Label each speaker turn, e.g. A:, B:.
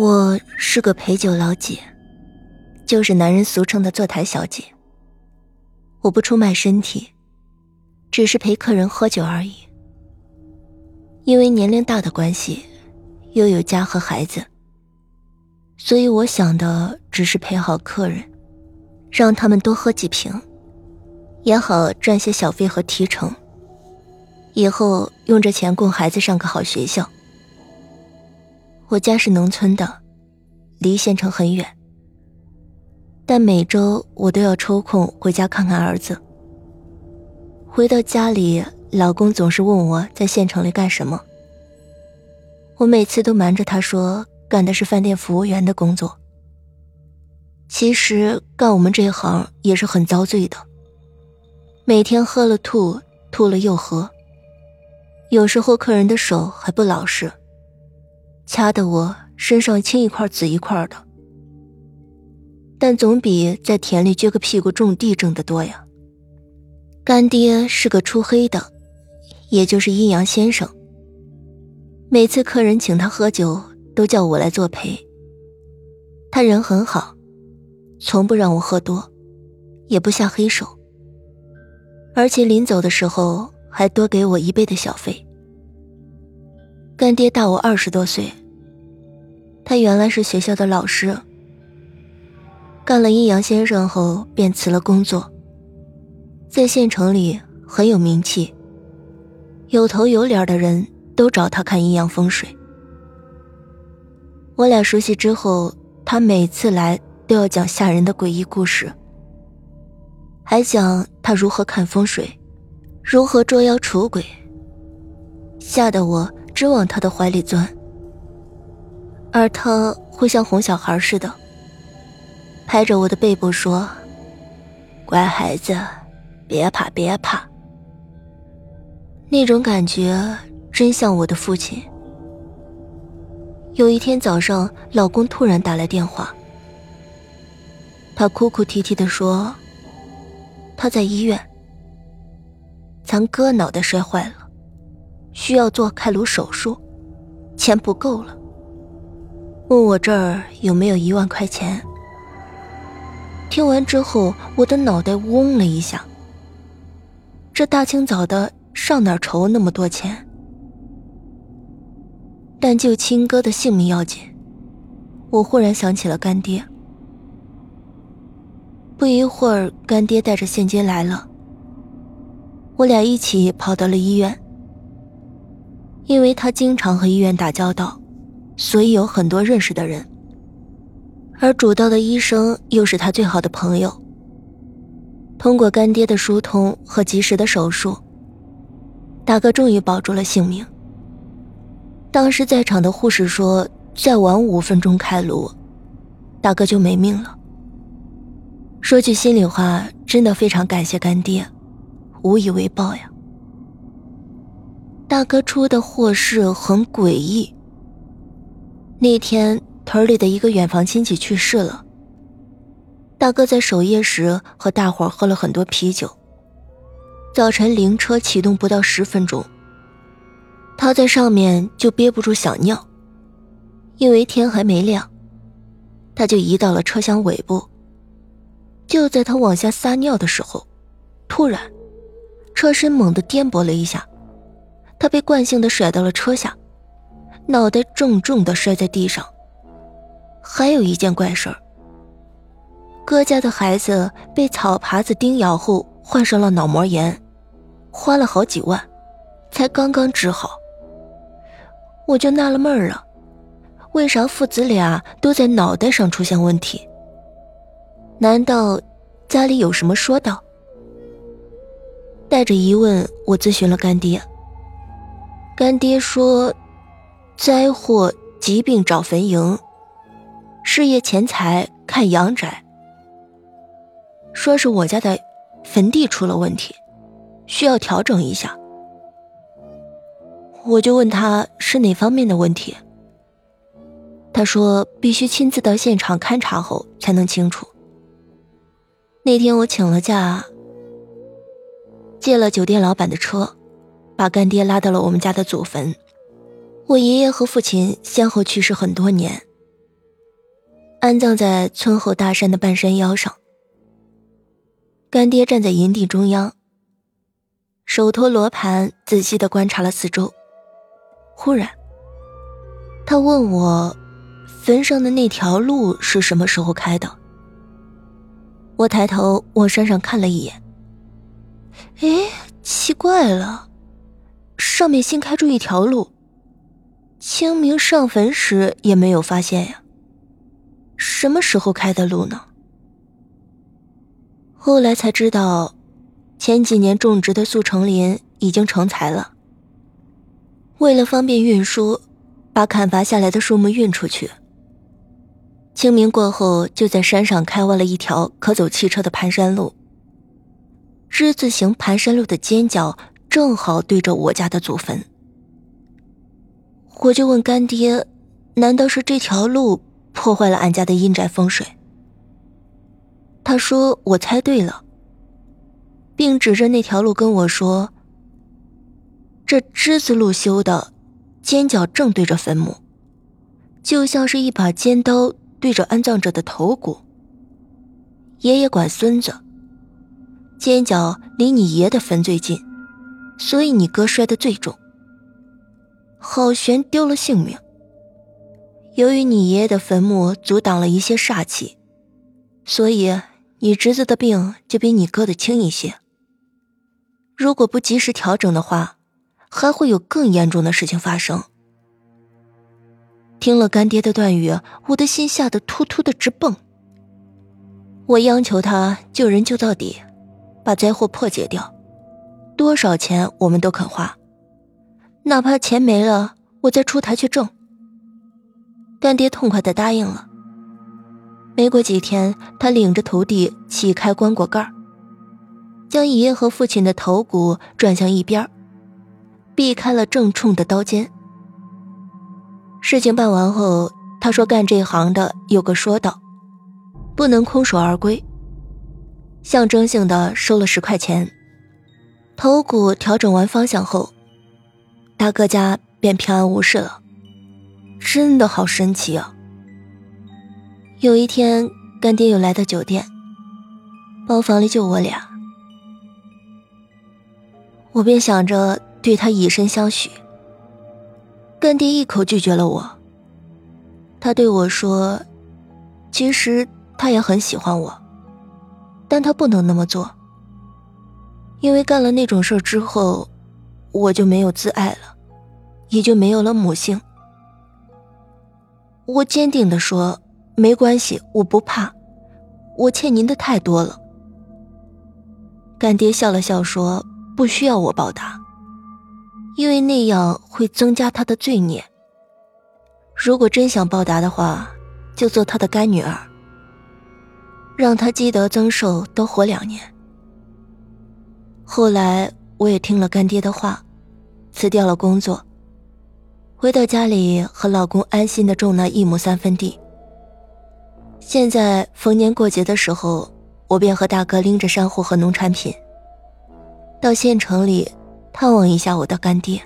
A: 我是个陪酒老姐，就是男人俗称的坐台小姐。我不出卖身体，只是陪客人喝酒而已。因为年龄大的关系，又有家和孩子，所以我想的只是陪好客人，让他们多喝几瓶，也好赚些小费和提成。以后用这钱供孩子上个好学校。我家是农村的，离县城很远，但每周我都要抽空回家看看儿子。回到家里，老公总是问我在县城里干什么，我每次都瞒着他说干的是饭店服务员的工作。其实干我们这一行也是很遭罪的，每天喝了吐，吐了又喝，有时候客人的手还不老实。掐得我身上青一块紫一块的，但总比在田里撅个屁股种地挣得多呀。干爹是个出黑的，也就是阴阳先生。每次客人请他喝酒，都叫我来作陪。他人很好，从不让我喝多，也不下黑手，而且临走的时候还多给我一倍的小费。干爹大我二十多岁，他原来是学校的老师，干了阴阳先生后便辞了工作，在县城里很有名气，有头有脸的人都找他看阴阳风水。我俩熟悉之后，他每次来都要讲吓人的诡异故事，还讲他如何看风水，如何捉妖除鬼，吓得我。直往他的怀里钻，而他会像哄小孩似的，拍着我的背部说：“乖孩子，别怕，别怕。”那种感觉真像我的父亲。有一天早上，老公突然打来电话，他哭哭啼啼的说：“他在医院，咱哥脑袋摔坏了。”需要做开颅手术，钱不够了。问我这儿有没有一万块钱。听完之后，我的脑袋嗡了一下。这大清早的上哪筹那么多钱？但救亲哥的性命要紧。我忽然想起了干爹。不一会儿，干爹带着现金来了。我俩一起跑到了医院。因为他经常和医院打交道，所以有很多认识的人。而主刀的医生又是他最好的朋友。通过干爹的疏通和及时的手术，大哥终于保住了性命。当时在场的护士说：“再晚五分钟开颅，大哥就没命了。”说句心里话，真的非常感谢干爹，无以为报呀。大哥出的祸事很诡异。那天屯里的一个远房亲戚去世了。大哥在守夜时和大伙喝了很多啤酒。早晨灵车启动不到十分钟，他在上面就憋不住想尿，因为天还没亮，他就移到了车厢尾部。就在他往下撒尿的时候，突然，车身猛地颠簸了一下。他被惯性的甩到了车下，脑袋重重的摔在地上。还有一件怪事儿，哥家的孩子被草耙子叮咬后患上了脑膜炎，花了好几万，才刚刚治好。我就纳了闷了，为啥父子俩都在脑袋上出现问题？难道家里有什么说道？带着疑问，我咨询了干爹。干爹说：“灾祸、疾病找坟茔，事业、钱财看阳宅。说是我家的坟地出了问题，需要调整一下。”我就问他是哪方面的问题。他说：“必须亲自到现场勘察后才能清楚。”那天我请了假，借了酒店老板的车。把干爹拉到了我们家的祖坟。我爷爷和父亲先后去世很多年，安葬在村后大山的半山腰上。干爹站在营地中央，手托罗盘，仔细的观察了四周。忽然，他问我：“坟上的那条路是什么时候开的？”我抬头往山上看了一眼，哎，奇怪了，上面新开出一条路。清明上坟时也没有发现呀。什么时候开的路呢？后来才知道，前几年种植的速成林已经成材了。为了方便运输，把砍伐下来的树木运出去。清明过后，就在山上开挖了一条可走汽车的盘山路。之字形盘山路的尖角正好对着我家的祖坟。我就问干爹：“难道是这条路破坏了俺家的阴宅风水？”他说：“我猜对了。”并指着那条路跟我说：“这之字路修的，尖角正对着坟墓，就像是一把尖刀。”对着安葬者的头骨。爷爷管孙子，尖角离你爷的坟最近，所以你哥摔得最重。好悬丢了性命。由于你爷爷的坟墓阻挡了一些煞气，所以你侄子的病就比你哥的轻一些。如果不及时调整的话，还会有更严重的事情发生。听了干爹的断语，我的心吓得突突的直蹦。我央求他救人救到底，把灾祸破解掉，多少钱我们都肯花，哪怕钱没了，我再出台去挣。干爹痛快的答应了。没过几天，他领着徒弟起开棺椁盖将爷爷和父亲的头骨转向一边避开了正冲的刀尖。事情办完后，他说：“干这行的有个说道，不能空手而归。”象征性的收了十块钱。头骨调整完方向后，大哥家便平安无事了。真的好神奇啊！有一天，干爹又来到酒店，包房里就我俩，我便想着对他以身相许。干爹一口拒绝了我。他对我说：“其实他也很喜欢我，但他不能那么做，因为干了那种事之后，我就没有自爱了，也就没有了母性。”我坚定地说：“没关系，我不怕，我欠您的太多了。”干爹笑了笑说：“不需要我报答。”因为那样会增加他的罪孽。如果真想报答的话，就做他的干女儿，让他积德增寿，多活两年。后来我也听了干爹的话，辞掉了工作，回到家里和老公安心的种那一亩三分地。现在逢年过节的时候，我便和大哥拎着山货和农产品，到县城里。探望一下我的干爹。